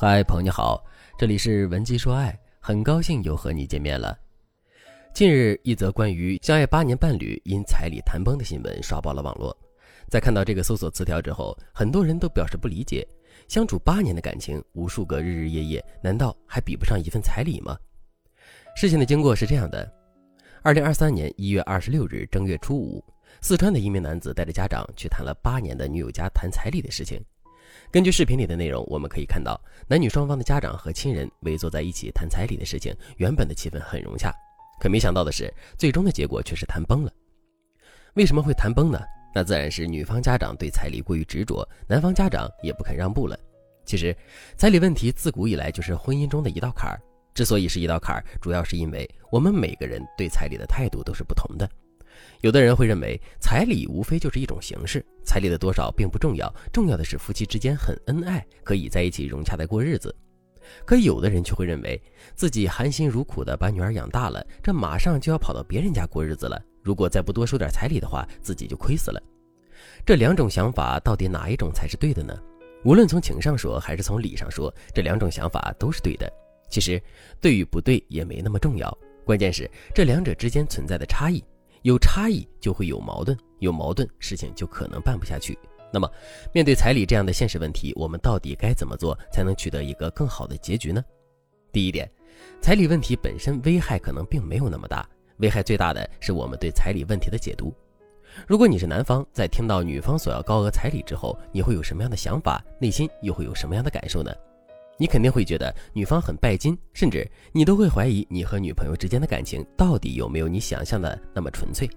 嗨，朋友你好，这里是文姬说爱，很高兴又和你见面了。近日，一则关于相爱八年伴侣因彩礼谈崩的新闻刷爆了网络。在看到这个搜索词条之后，很多人都表示不理解：相处八年的感情，无数个日日夜夜，难道还比不上一份彩礼吗？事情的经过是这样的：二零二三年一月二十六日正月初五，四川的一名男子带着家长去谈了八年的女友家谈彩礼的事情。根据视频里的内容，我们可以看到，男女双方的家长和亲人围坐在一起谈彩礼的事情。原本的气氛很融洽，可没想到的是，最终的结果却是谈崩了。为什么会谈崩呢？那自然是女方家长对彩礼过于执着，男方家长也不肯让步了。其实，彩礼问题自古以来就是婚姻中的一道坎儿。之所以是一道坎儿，主要是因为我们每个人对彩礼的态度都是不同的。有的人会认为彩礼无非就是一种形式，彩礼的多少并不重要，重要的是夫妻之间很恩爱，可以在一起融洽的过日子。可有的人却会认为自己含辛茹苦的把女儿养大了，这马上就要跑到别人家过日子了，如果再不多收点彩礼的话，自己就亏死了。这两种想法到底哪一种才是对的呢？无论从情上说还是从理上说，这两种想法都是对的。其实对与不对也没那么重要，关键是这两者之间存在的差异。有差异就会有矛盾，有矛盾事情就可能办不下去。那么，面对彩礼这样的现实问题，我们到底该怎么做才能取得一个更好的结局呢？第一点，彩礼问题本身危害可能并没有那么大，危害最大的是我们对彩礼问题的解读。如果你是男方，在听到女方索要高额彩礼之后，你会有什么样的想法？内心又会有什么样的感受呢？你肯定会觉得女方很拜金，甚至你都会怀疑你和女朋友之间的感情到底有没有你想象的那么纯粹。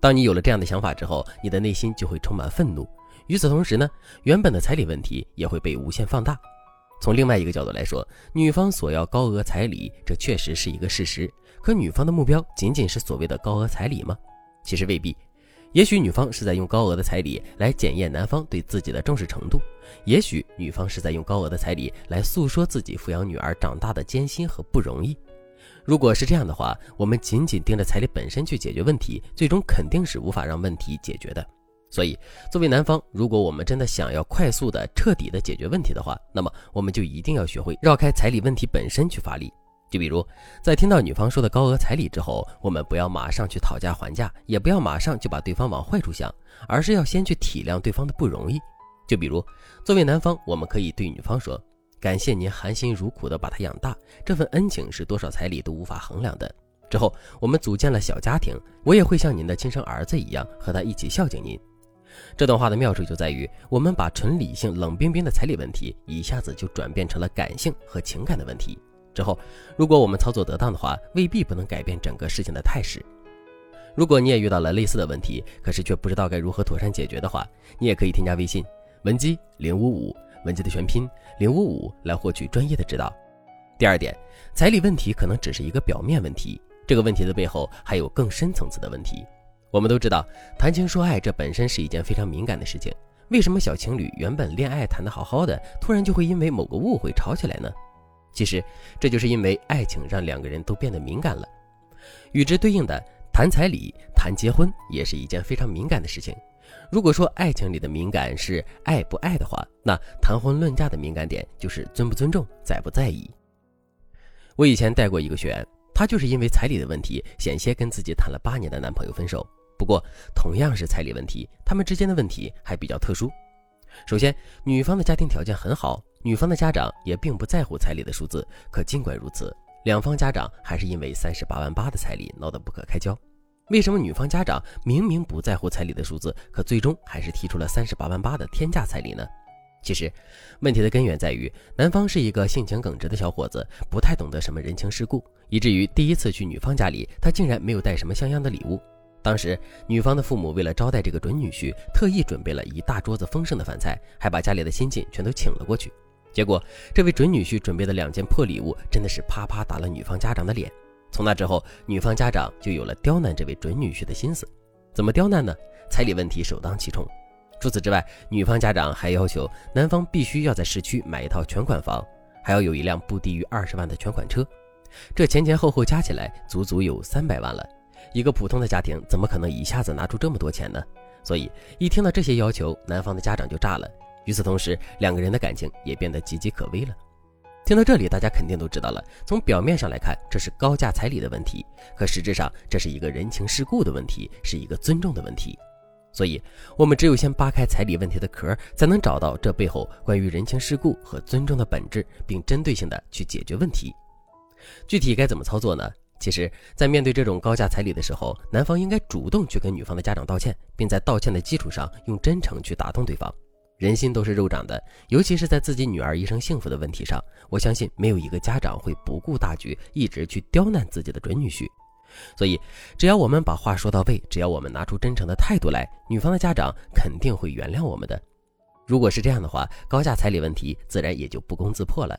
当你有了这样的想法之后，你的内心就会充满愤怒。与此同时呢，原本的彩礼问题也会被无限放大。从另外一个角度来说，女方索要高额彩礼，这确实是一个事实。可女方的目标仅仅是所谓的高额彩礼吗？其实未必。也许女方是在用高额的彩礼来检验男方对自己的重视程度，也许女方是在用高额的彩礼来诉说自己抚养女儿长大的艰辛和不容易。如果是这样的话，我们仅仅盯着彩礼本身去解决问题，最终肯定是无法让问题解决的。所以，作为男方，如果我们真的想要快速的、彻底的解决问题的话，那么我们就一定要学会绕开彩礼问题本身去发力。就比如，在听到女方说的高额彩礼之后，我们不要马上去讨价还价，也不要马上就把对方往坏处想，而是要先去体谅对方的不容易。就比如，作为男方，我们可以对女方说：“感谢您含辛茹苦的把她养大，这份恩情是多少彩礼都无法衡量的。之后我们组建了小家庭，我也会像您的亲生儿子一样和他一起孝敬您。”这段话的妙处就在于，我们把纯理性、冷冰冰的彩礼问题，一下子就转变成了感性和情感的问题。之后，如果我们操作得当的话，未必不能改变整个事情的态势。如果你也遇到了类似的问题，可是却不知道该如何妥善解决的话，你也可以添加微信文姬零五五，文姬的全拼零五五，来获取专业的指导。第二点，彩礼问题可能只是一个表面问题，这个问题的背后还有更深层次的问题。我们都知道，谈情说爱这本身是一件非常敏感的事情，为什么小情侣原本恋爱谈得好好的，突然就会因为某个误会吵起来呢？其实，这就是因为爱情让两个人都变得敏感了。与之对应的，谈彩礼、谈结婚也是一件非常敏感的事情。如果说爱情里的敏感是爱不爱的话，那谈婚论嫁的敏感点就是尊不尊重、在不在意。我以前带过一个学员，她就是因为彩礼的问题，险些跟自己谈了八年的男朋友分手。不过，同样是彩礼问题，他们之间的问题还比较特殊。首先，女方的家庭条件很好。女方的家长也并不在乎彩礼的数字，可尽管如此，两方家长还是因为三十八万八的彩礼闹得不可开交。为什么女方家长明明不在乎彩礼的数字，可最终还是提出了三十八万八的天价彩礼呢？其实，问题的根源在于男方是一个性情耿直的小伙子，不太懂得什么人情世故，以至于第一次去女方家里，他竟然没有带什么像样的礼物。当时，女方的父母为了招待这个准女婿，特意准备了一大桌子丰盛的饭菜，还把家里的亲戚全都请了过去。结果，这位准女婿准备的两件破礼物，真的是啪啪打了女方家长的脸。从那之后，女方家长就有了刁难这位准女婿的心思。怎么刁难呢？彩礼问题首当其冲。除此之外，女方家长还要求男方必须要在市区买一套全款房，还要有一辆不低于二十万的全款车。这前前后后加起来，足足有三百万了。一个普通的家庭怎么可能一下子拿出这么多钱呢？所以，一听到这些要求，男方的家长就炸了。与此同时，两个人的感情也变得岌岌可危了。听到这里，大家肯定都知道了，从表面上来看，这是高价彩礼的问题，可实质上这是一个人情世故的问题，是一个尊重的问题。所以，我们只有先扒开彩礼问题的壳，才能找到这背后关于人情世故和尊重的本质，并针对性的去解决问题。具体该怎么操作呢？其实，在面对这种高价彩礼的时候，男方应该主动去跟女方的家长道歉，并在道歉的基础上用真诚去打动对方。人心都是肉长的，尤其是在自己女儿一生幸福的问题上，我相信没有一个家长会不顾大局，一直去刁难自己的准女婿。所以，只要我们把话说到位，只要我们拿出真诚的态度来，女方的家长肯定会原谅我们的。如果是这样的话，高价彩礼问题自然也就不攻自破了。